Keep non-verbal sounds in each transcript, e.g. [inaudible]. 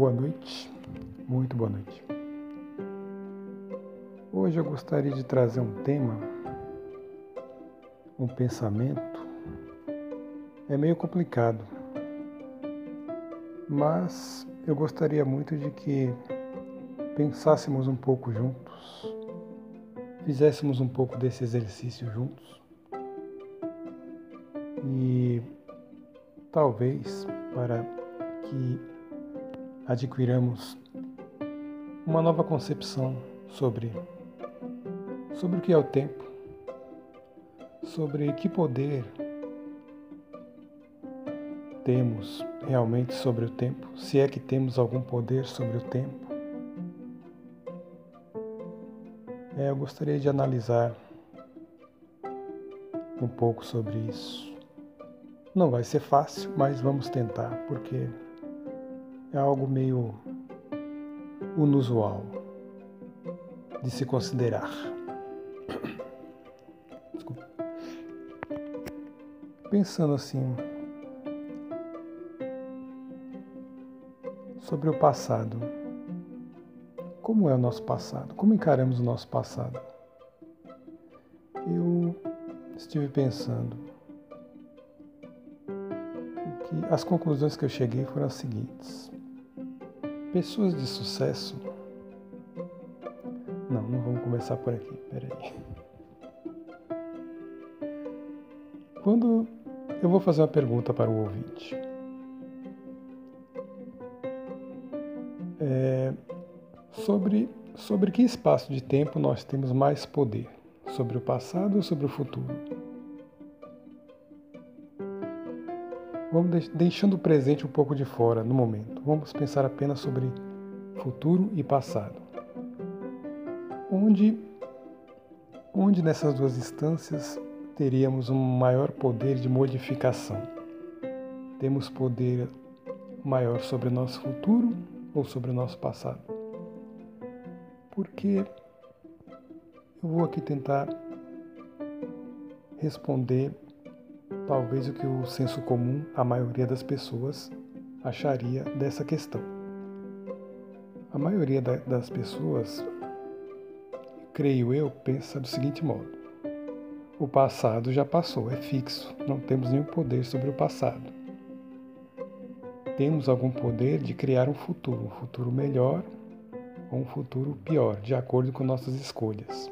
Boa noite, muito boa noite. Hoje eu gostaria de trazer um tema, um pensamento. É meio complicado, mas eu gostaria muito de que pensássemos um pouco juntos, fizéssemos um pouco desse exercício juntos e talvez para que adquiramos uma nova concepção sobre sobre o que é o tempo, sobre que poder temos realmente sobre o tempo, se é que temos algum poder sobre o tempo. É, eu gostaria de analisar um pouco sobre isso. Não vai ser fácil, mas vamos tentar, porque é algo meio inusual de se considerar. Desculpa. Pensando assim sobre o passado. Como é o nosso passado? Como encaramos o nosso passado? Eu estive pensando que as conclusões que eu cheguei foram as seguintes. Pessoas de sucesso. Não, não vamos começar por aqui, peraí. Quando eu vou fazer uma pergunta para o ouvinte. É, sobre, sobre que espaço de tempo nós temos mais poder? Sobre o passado ou sobre o futuro? Vamos deixando o presente um pouco de fora no momento. Vamos pensar apenas sobre futuro e passado. Onde, onde nessas duas instâncias teríamos um maior poder de modificação? Temos poder maior sobre o nosso futuro ou sobre o nosso passado? Porque eu vou aqui tentar responder talvez o que o senso comum, a maioria das pessoas, acharia dessa questão. A maioria das pessoas, creio eu, pensa do seguinte modo: o passado já passou, é fixo, não temos nenhum poder sobre o passado. Temos algum poder de criar um futuro, um futuro melhor ou um futuro pior, de acordo com nossas escolhas.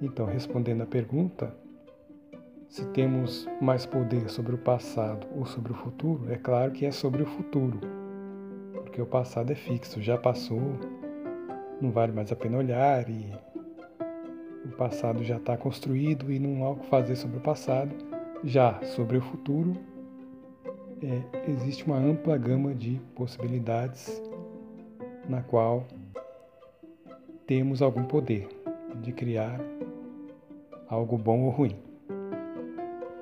Então, respondendo à pergunta, se temos mais poder sobre o passado ou sobre o futuro, é claro que é sobre o futuro, porque o passado é fixo, já passou, não vale mais a pena olhar e o passado já está construído e não há o que fazer sobre o passado. Já sobre o futuro, é, existe uma ampla gama de possibilidades na qual temos algum poder de criar algo bom ou ruim.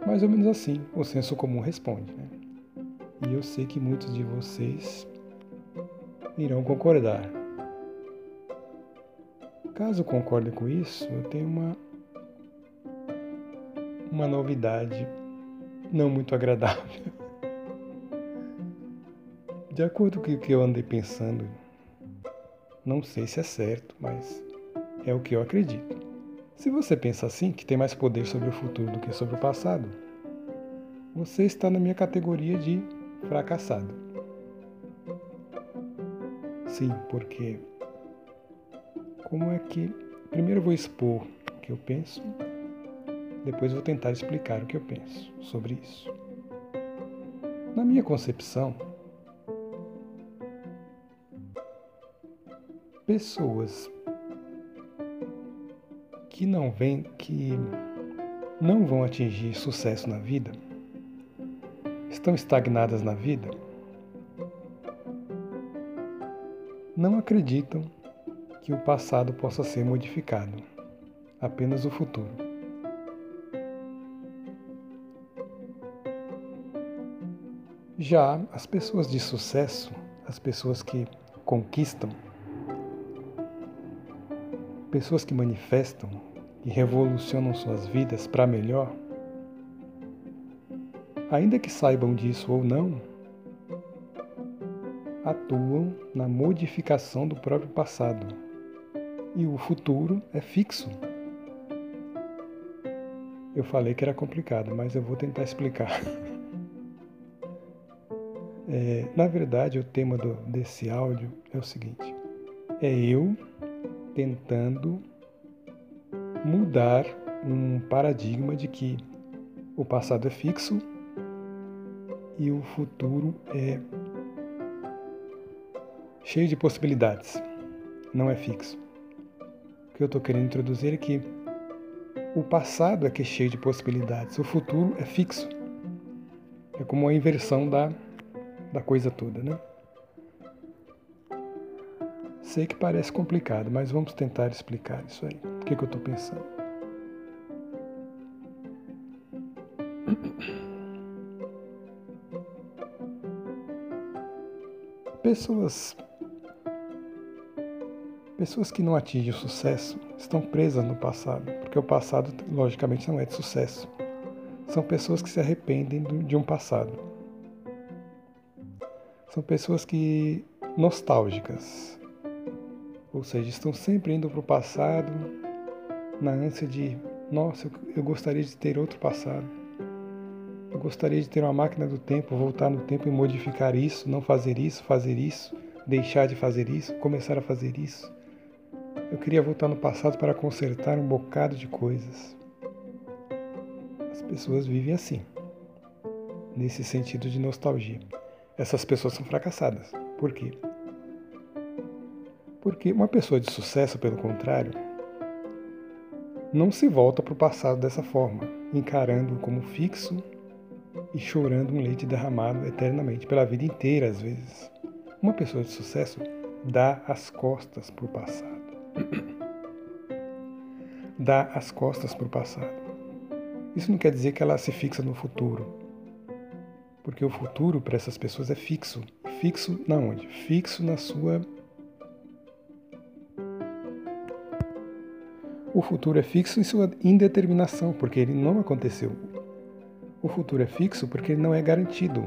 Mais ou menos assim o senso comum responde. Né? E eu sei que muitos de vocês irão concordar. Caso concordem com isso, eu tenho uma, uma novidade não muito agradável. De acordo com o que eu andei pensando, não sei se é certo, mas é o que eu acredito. Se você pensa assim, que tem mais poder sobre o futuro do que sobre o passado, você está na minha categoria de fracassado. Sim, porque como é que primeiro eu vou expor o que eu penso, depois vou tentar explicar o que eu penso sobre isso. Na minha concepção, pessoas que não vêm, que não vão atingir sucesso na vida, estão estagnadas na vida, não acreditam que o passado possa ser modificado, apenas o futuro. Já as pessoas de sucesso, as pessoas que conquistam, pessoas que manifestam e revolucionam suas vidas para melhor, ainda que saibam disso ou não, atuam na modificação do próprio passado e o futuro é fixo. Eu falei que era complicado, mas eu vou tentar explicar. [laughs] É, na verdade, o tema do, desse áudio é o seguinte: é eu tentando mudar um paradigma de que o passado é fixo e o futuro é cheio de possibilidades, não é fixo. O que eu estou querendo introduzir é que o passado é que é cheio de possibilidades, o futuro é fixo. É como a inversão da, da coisa toda, né? Sei que parece complicado, mas vamos tentar explicar isso aí. O que, que eu estou pensando? Pessoas Pessoas que não atingem o sucesso estão presas no passado, porque o passado, logicamente, não é de sucesso. São pessoas que se arrependem de um passado. São pessoas que nostálgicas, ou seja, estão sempre indo para o passado na ânsia de, nossa, eu gostaria de ter outro passado. Eu gostaria de ter uma máquina do tempo, voltar no tempo e modificar isso, não fazer isso, fazer isso, deixar de fazer isso, começar a fazer isso. Eu queria voltar no passado para consertar um bocado de coisas. As pessoas vivem assim, nesse sentido de nostalgia. Essas pessoas são fracassadas. Por quê? Porque uma pessoa de sucesso, pelo contrário, não se volta para o passado dessa forma, encarando como fixo e chorando um leite derramado eternamente, pela vida inteira às vezes. Uma pessoa de sucesso dá as costas para o passado [clears throat] dá as costas para o passado. Isso não quer dizer que ela se fixa no futuro, porque o futuro para essas pessoas é fixo. Fixo na onde? Fixo na sua. O futuro é fixo em sua indeterminação, porque ele não aconteceu. O futuro é fixo porque ele não é garantido.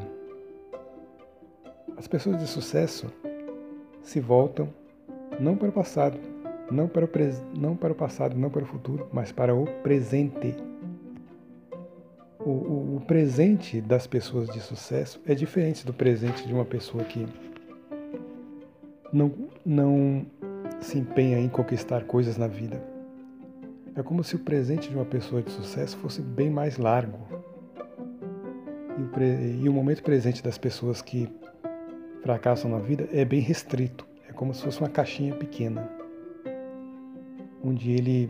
As pessoas de sucesso se voltam não para o passado, não para o, não para o passado, não para o futuro, mas para o presente. O, o, o presente das pessoas de sucesso é diferente do presente de uma pessoa que não, não se empenha em conquistar coisas na vida. É como se o presente de uma pessoa de sucesso fosse bem mais largo. E o, pre, e o momento presente das pessoas que fracassam na vida é bem restrito. É como se fosse uma caixinha pequena onde ele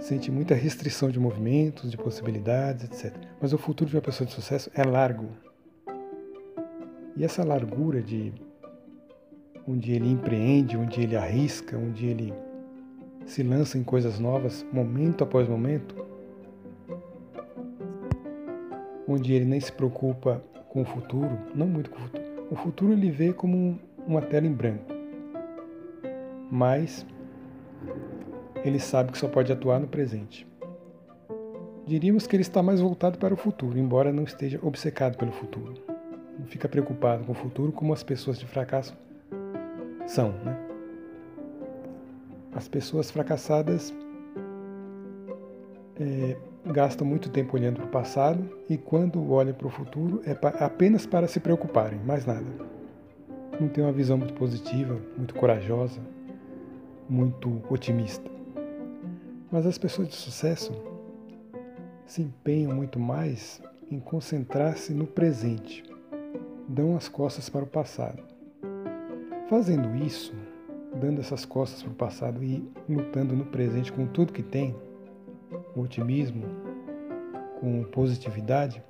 sente muita restrição de movimentos, de possibilidades, etc. Mas o futuro de uma pessoa de sucesso é largo. E essa largura de onde ele empreende, onde ele arrisca, onde ele se lança em coisas novas, momento após momento, onde ele nem se preocupa com o futuro, não muito com o futuro. O futuro ele vê como uma tela em branco. Mas ele sabe que só pode atuar no presente. Diríamos que ele está mais voltado para o futuro, embora não esteja obcecado pelo futuro. Não fica preocupado com o futuro como as pessoas de fracasso são. Né? As pessoas fracassadas é, gastam muito tempo olhando para o passado e quando olham para o futuro é apenas para se preocuparem, mais nada. Não tem uma visão muito positiva, muito corajosa, muito otimista. Mas as pessoas de sucesso se empenham muito mais em concentrar-se no presente, dão as costas para o passado. Fazendo isso, dando essas costas para o passado e lutando no presente com tudo que tem, com otimismo, com positividade,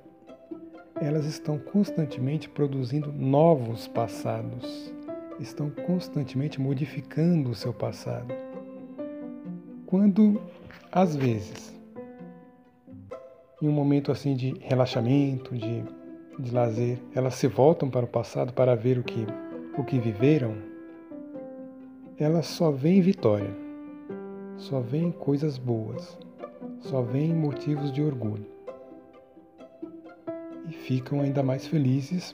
elas estão constantemente produzindo novos passados, estão constantemente modificando o seu passado. Quando, às vezes, em um momento assim de relaxamento, de, de lazer, elas se voltam para o passado para ver o que, o que viveram, elas só veem vitória, só veem coisas boas, só veem motivos de orgulho. E ficam ainda mais felizes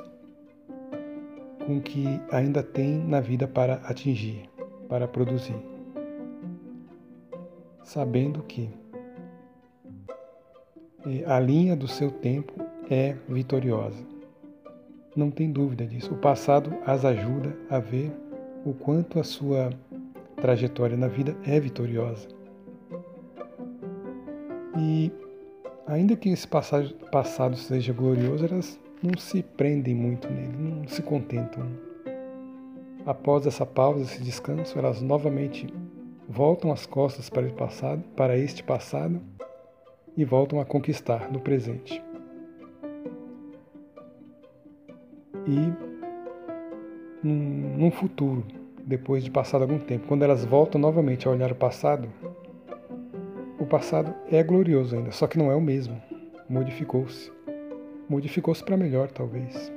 com o que ainda tem na vida para atingir, para produzir. Sabendo que eh, a linha do seu tempo é vitoriosa. Não tem dúvida disso. O passado as ajuda a ver o quanto a sua trajetória na vida é vitoriosa. E ainda que esse passado seja glorioso, elas não se prendem muito nele, não se contentam. Após essa pausa, esse descanso, elas novamente voltam as costas para, passado, para este passado e voltam a conquistar no presente. E num, num futuro, depois de passado algum tempo, quando elas voltam novamente a olhar o passado, o passado é glorioso ainda, só que não é o mesmo. Modificou-se modificou-se para melhor, talvez.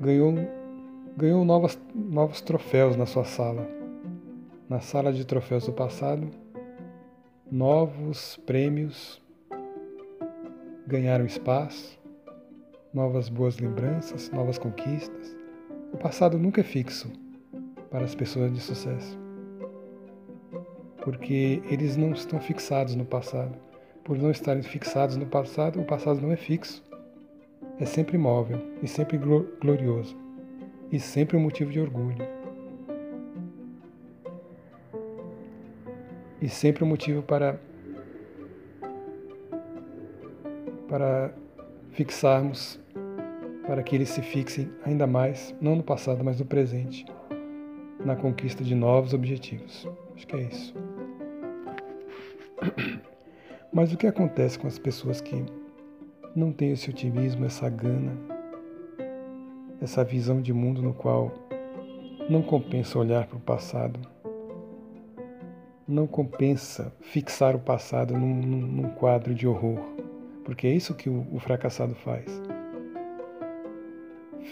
Ganhou, ganhou novas, novos troféus na sua sala. Na sala de troféus do passado, novos prêmios ganharam espaço, novas boas lembranças, novas conquistas. O passado nunca é fixo para as pessoas de sucesso, porque eles não estão fixados no passado. Por não estarem fixados no passado, o passado não é fixo é sempre móvel e sempre glorioso, e sempre um motivo de orgulho. E sempre um motivo para para fixarmos, para que eles se fixem ainda mais, não no passado, mas no presente, na conquista de novos objetivos. Acho que é isso. [clears throat] Mas o que acontece com as pessoas que não tem esse otimismo, essa gana, essa visão de mundo no qual não compensa olhar para o passado, não compensa fixar o passado num, num, num quadro de horror, porque é isso que o, o fracassado faz.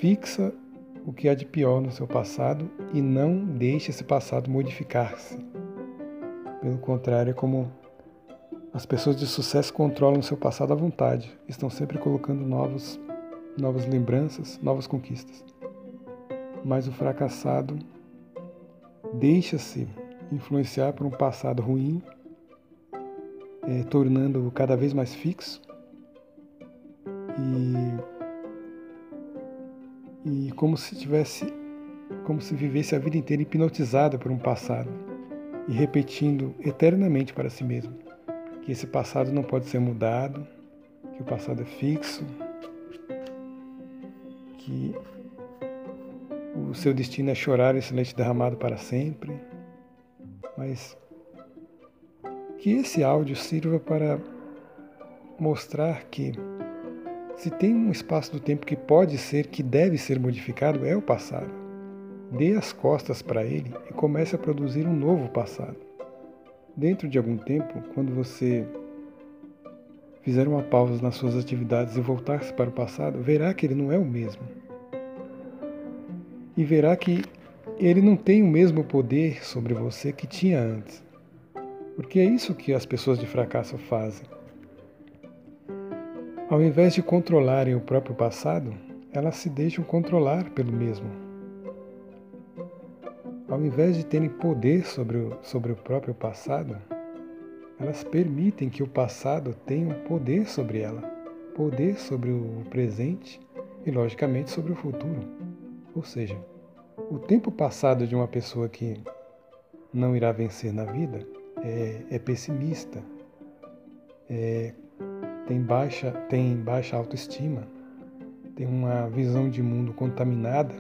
Fixa o que há de pior no seu passado e não deixe esse passado modificar-se. Pelo contrário, é como as pessoas de sucesso controlam seu passado à vontade, estão sempre colocando novos, novas lembranças, novas conquistas. Mas o fracassado deixa-se influenciar por um passado ruim, é, tornando-o cada vez mais fixo e, e como se tivesse, como se vivesse a vida inteira hipnotizada por um passado e repetindo eternamente para si mesmo que esse passado não pode ser mudado, que o passado é fixo, que o seu destino é chorar esse leite derramado para sempre, mas que esse áudio sirva para mostrar que se tem um espaço do tempo que pode ser, que deve ser modificado, é o passado. Dê as costas para ele e comece a produzir um novo passado. Dentro de algum tempo, quando você fizer uma pausa nas suas atividades e voltar-se para o passado, verá que ele não é o mesmo. E verá que ele não tem o mesmo poder sobre você que tinha antes. Porque é isso que as pessoas de fracasso fazem. Ao invés de controlarem o próprio passado, elas se deixam controlar pelo mesmo ao invés de terem poder sobre o, sobre o próprio passado, elas permitem que o passado tenha um poder sobre ela, poder sobre o presente e, logicamente, sobre o futuro. Ou seja, o tempo passado de uma pessoa que não irá vencer na vida é, é pessimista, é, tem, baixa, tem baixa autoestima, tem uma visão de mundo contaminada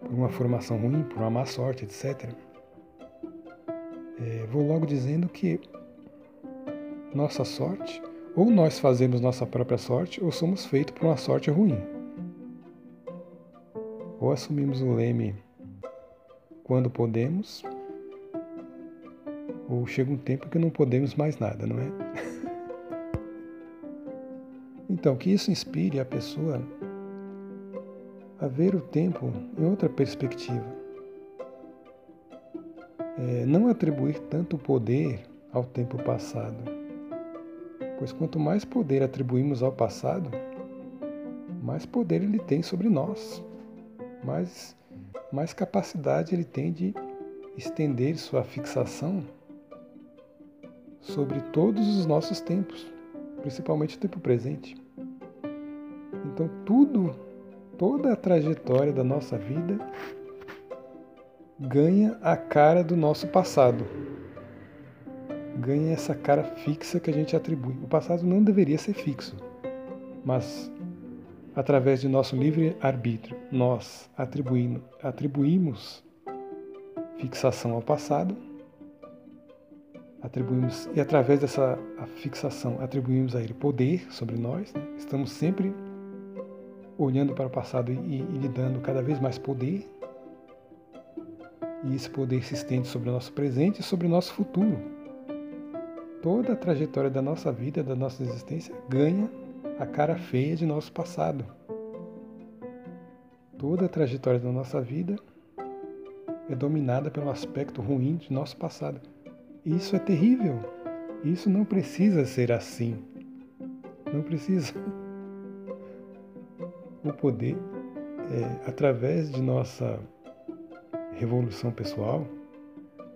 por uma formação ruim, por uma má sorte, etc. É, vou logo dizendo que nossa sorte, ou nós fazemos nossa própria sorte, ou somos feitos por uma sorte ruim. Ou assumimos o leme quando podemos, ou chega um tempo que não podemos mais nada, não é? [laughs] então, que isso inspire a pessoa a ver o tempo em outra perspectiva. É, não atribuir tanto poder ao tempo passado, pois quanto mais poder atribuímos ao passado, mais poder ele tem sobre nós, mais, mais capacidade ele tem de estender sua fixação sobre todos os nossos tempos, principalmente o tempo presente. Então, tudo, toda a trajetória da nossa vida ganha a cara do nosso passado. Ganha essa cara fixa que a gente atribui. O passado não deveria ser fixo, mas através de nosso livre arbítrio, nós atribuímos fixação ao passado, atribuímos e através dessa fixação atribuímos a ele poder sobre nós. Né? Estamos sempre olhando para o passado e, e lhe dando cada vez mais poder. E esse poder se estende sobre o nosso presente e sobre o nosso futuro. Toda a trajetória da nossa vida, da nossa existência, ganha a cara feia de nosso passado. Toda a trajetória da nossa vida é dominada pelo aspecto ruim de nosso passado. Isso é terrível. Isso não precisa ser assim. Não precisa. O poder, é, através de nossa revolução pessoal,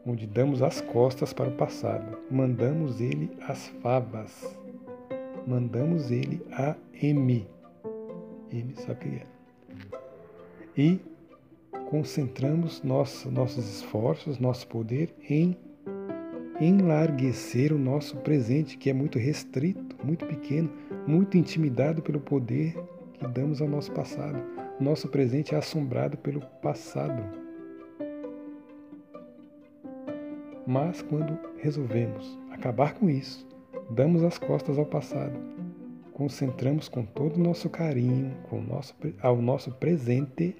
onde damos as costas para o passado, mandamos ele às favas, mandamos ele a M. M, sabe o que é? E concentramos nosso, nossos esforços, nosso poder em enlarguecer o nosso presente, que é muito restrito, muito pequeno, muito intimidado pelo poder que damos ao nosso passado. Nosso presente é assombrado pelo passado. Mas quando resolvemos acabar com isso, damos as costas ao passado, concentramos com todo o nosso carinho com nosso, ao nosso presente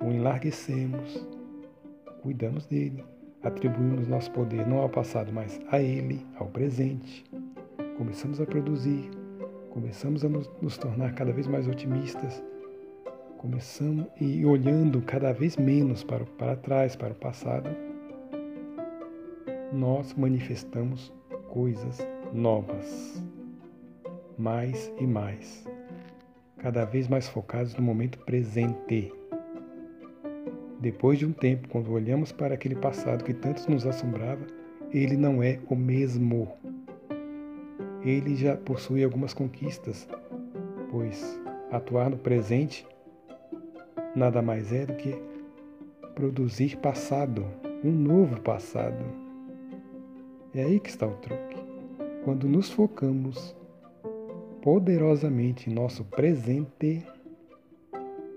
o enlarguecemos, cuidamos dele, atribuímos nosso poder não ao passado, mas a ele, ao presente. Começamos a produzir, começamos a nos, nos tornar cada vez mais otimistas, começamos e olhando cada vez menos para, para trás, para o passado, nós manifestamos coisas novas, mais e mais, cada vez mais focados no momento presente. Depois de um tempo, quando olhamos para aquele passado que tanto nos assombrava, ele não é o mesmo. Ele já possui algumas conquistas, pois atuar no presente nada mais é do que produzir passado, um novo passado. É aí que está o truque. Quando nos focamos poderosamente em nosso presente,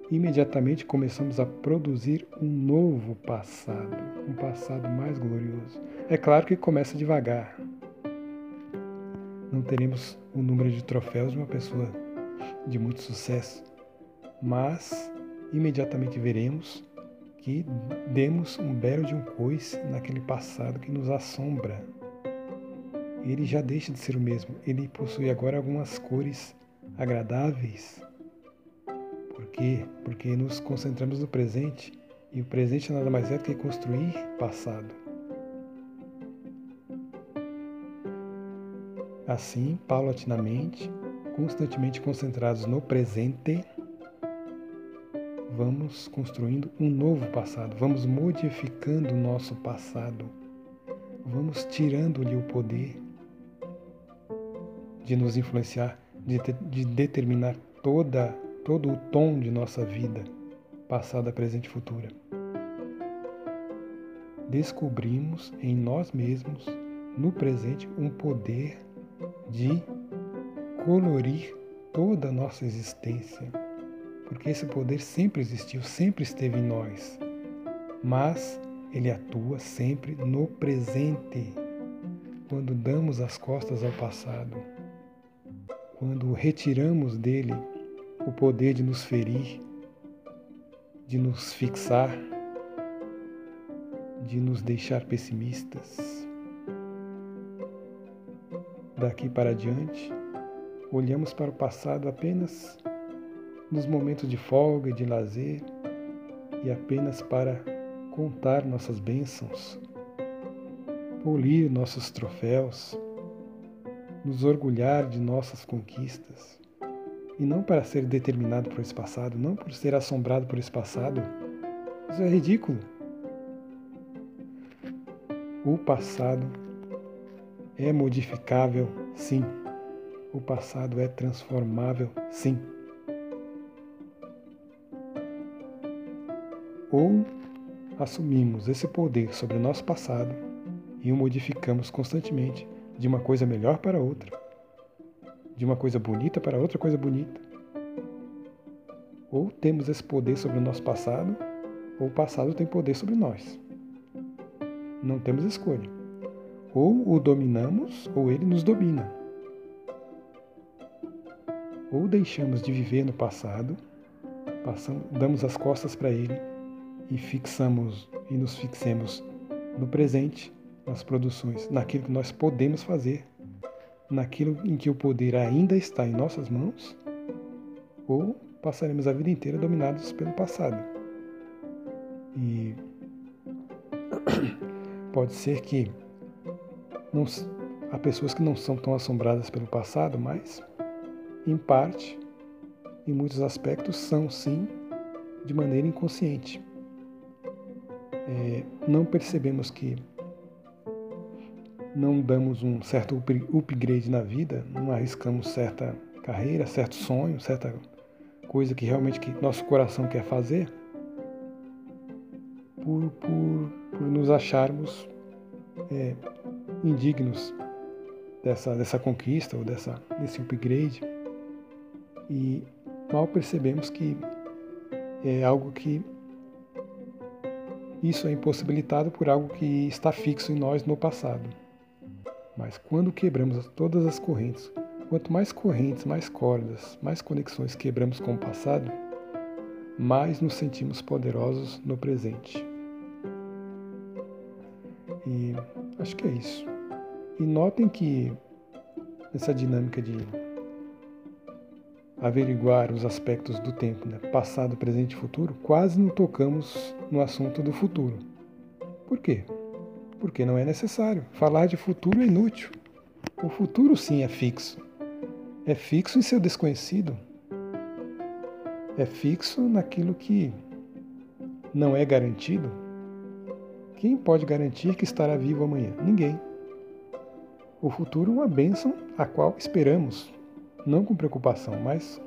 imediatamente começamos a produzir um novo passado, um passado mais glorioso. É claro que começa devagar. Não teremos o número de troféus de uma pessoa de muito sucesso, mas imediatamente veremos que demos um belo de um coice naquele passado que nos assombra. Ele já deixa de ser o mesmo, ele possui agora algumas cores agradáveis quê? Porque nos concentramos no presente e o presente nada mais é do que construir passado. Assim, paulatinamente, constantemente concentrados no presente, vamos construindo um novo passado, vamos modificando o nosso passado, vamos tirando-lhe o poder de nos influenciar, de, de determinar toda todo o tom de nossa vida, passada, presente e futura. Descobrimos em nós mesmos, no presente, um poder de colorir toda a nossa existência, porque esse poder sempre existiu, sempre esteve em nós, mas ele atua sempre no presente, quando damos as costas ao passado, quando retiramos dele o poder de nos ferir, de nos fixar, de nos deixar pessimistas. Daqui para diante, olhamos para o passado apenas nos momentos de folga e de lazer e apenas para contar nossas bênçãos, polir nossos troféus, nos orgulhar de nossas conquistas e não para ser determinado por esse passado, não por ser assombrado por esse passado. Isso é ridículo. O passado é modificável, sim. O passado é transformável, sim. Ou assumimos esse poder sobre o nosso passado e o modificamos constantemente de uma coisa melhor para outra, de uma coisa bonita para outra coisa bonita. Ou temos esse poder sobre o nosso passado, ou o passado tem poder sobre nós. Não temos escolha. Ou o dominamos, ou ele nos domina. Ou deixamos de viver no passado, passamos, damos as costas para ele e fixamos e nos fixemos no presente, nas produções, naquilo que nós podemos fazer, naquilo em que o poder ainda está em nossas mãos, ou passaremos a vida inteira dominados pelo passado. E [coughs] pode ser que não, há pessoas que não são tão assombradas pelo passado, mas em parte, em muitos aspectos, são sim de maneira inconsciente. É, não percebemos que não damos um certo upgrade na vida, não arriscamos certa carreira, certo sonho, certa coisa que realmente que nosso coração quer fazer, por, por, por nos acharmos é, indignos dessa, dessa conquista ou dessa, desse upgrade. E mal percebemos que é algo que isso é impossibilitado por algo que está fixo em nós no passado. Mas quando quebramos todas as correntes, quanto mais correntes, mais cordas, mais conexões quebramos com o passado, mais nos sentimos poderosos no presente. Acho que é isso. E notem que essa dinâmica de averiguar os aspectos do tempo, né? passado, presente e futuro, quase não tocamos no assunto do futuro. Por quê? Porque não é necessário. Falar de futuro é inútil. O futuro sim é fixo. É fixo em seu desconhecido. É fixo naquilo que não é garantido. Quem pode garantir que estará vivo amanhã? Ninguém. O futuro é uma bênção a qual esperamos, não com preocupação, mas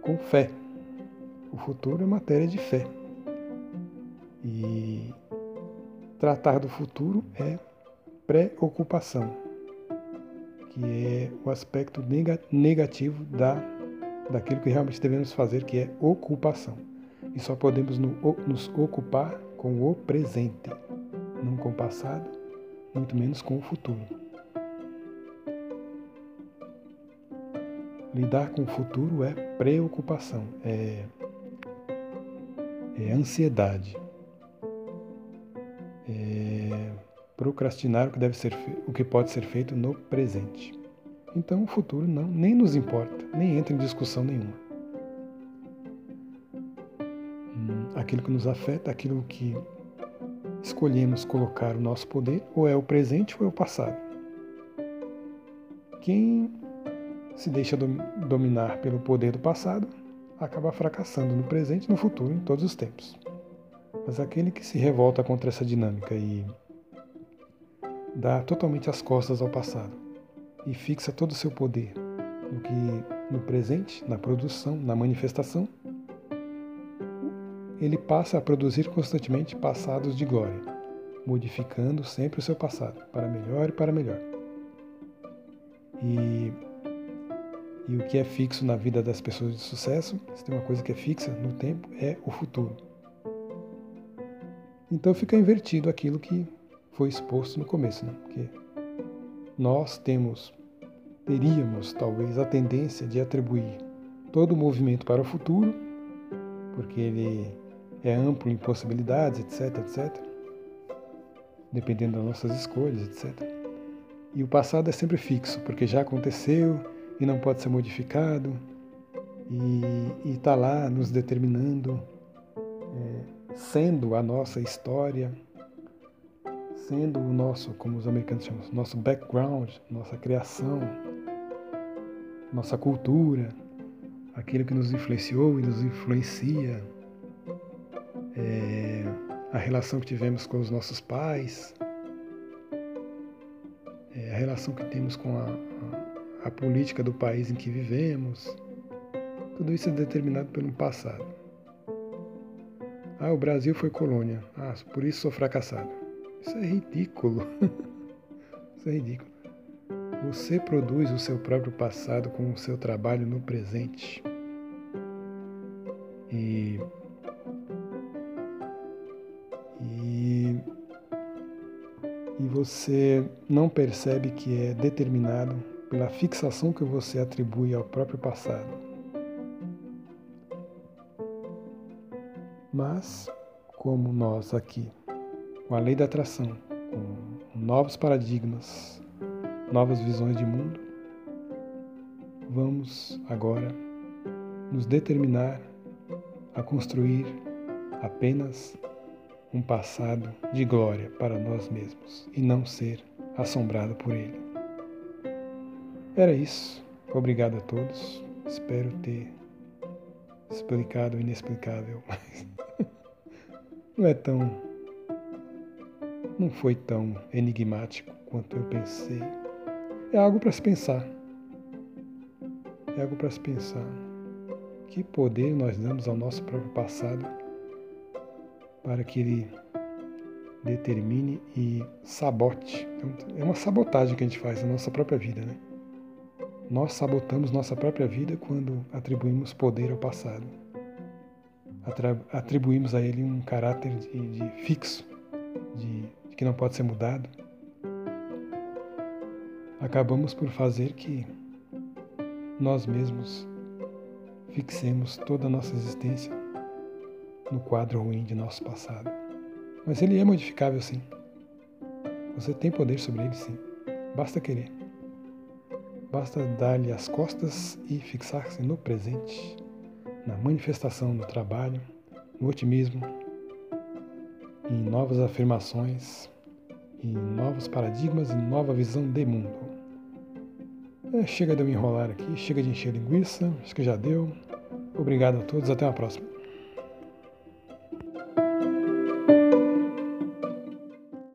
com fé. O futuro é matéria de fé. E tratar do futuro é preocupação, que é o aspecto negativo da, daquilo que realmente devemos fazer, que é ocupação. E só podemos nos ocupar com o presente, não com o passado, muito menos com o futuro. Lidar com o futuro é preocupação, é, é ansiedade, é procrastinar o que deve ser o que pode ser feito no presente. Então o futuro não nem nos importa, nem entra em discussão nenhuma. Aquilo que nos afeta, aquilo que escolhemos colocar o nosso poder, ou é o presente ou é o passado. Quem se deixa dominar pelo poder do passado, acaba fracassando no presente no futuro, em todos os tempos. Mas aquele que se revolta contra essa dinâmica e dá totalmente as costas ao passado e fixa todo o seu poder no que no presente, na produção, na manifestação, ele passa a produzir constantemente passados de glória, modificando sempre o seu passado para melhor e para melhor. E e o que é fixo na vida das pessoas de sucesso, se tem uma coisa que é fixa no tempo, é o futuro. Então fica invertido aquilo que foi exposto no começo, né? Porque nós temos, teríamos talvez a tendência de atribuir todo o movimento para o futuro, porque ele é amplo em possibilidades, etc, etc, dependendo das nossas escolhas, etc. E o passado é sempre fixo, porque já aconteceu, e não pode ser modificado. E está lá nos determinando, é, sendo a nossa história, sendo o nosso, como os americanos chamam, nosso background, nossa criação, nossa cultura, aquilo que nos influenciou e nos influencia, é, a relação que tivemos com os nossos pais, é, a relação que temos com a, a, a política do país em que vivemos. Tudo isso é determinado pelo passado. Ah, o Brasil foi colônia. Ah, por isso sou fracassado. Isso é ridículo. [laughs] isso é ridículo. Você produz o seu próprio passado com o seu trabalho no presente. Você não percebe que é determinado pela fixação que você atribui ao próprio passado. Mas, como nós aqui, com a lei da atração, com novos paradigmas, novas visões de mundo, vamos agora nos determinar a construir apenas um passado de glória para nós mesmos e não ser assombrado por ele. Era isso. Obrigado a todos. Espero ter explicado o inexplicável, [laughs] mas não é tão. não foi tão enigmático quanto eu pensei. É algo para se pensar. É algo para se pensar. Que poder nós damos ao nosso próprio passado para que ele determine e sabote. É uma sabotagem que a gente faz na nossa própria vida, né? Nós sabotamos nossa própria vida quando atribuímos poder ao passado. Atribuímos a ele um caráter de, de fixo, de, de que não pode ser mudado. Acabamos por fazer que nós mesmos fixemos toda a nossa existência no quadro ruim de nosso passado. Mas ele é modificável sim. Você tem poder sobre ele sim. Basta querer. Basta dar-lhe as costas e fixar-se no presente, na manifestação no trabalho, no otimismo, em novas afirmações, em novos paradigmas e nova visão de mundo. É, chega de eu me enrolar aqui, chega de encher linguiça, acho que já deu. Obrigado a todos, até uma próxima.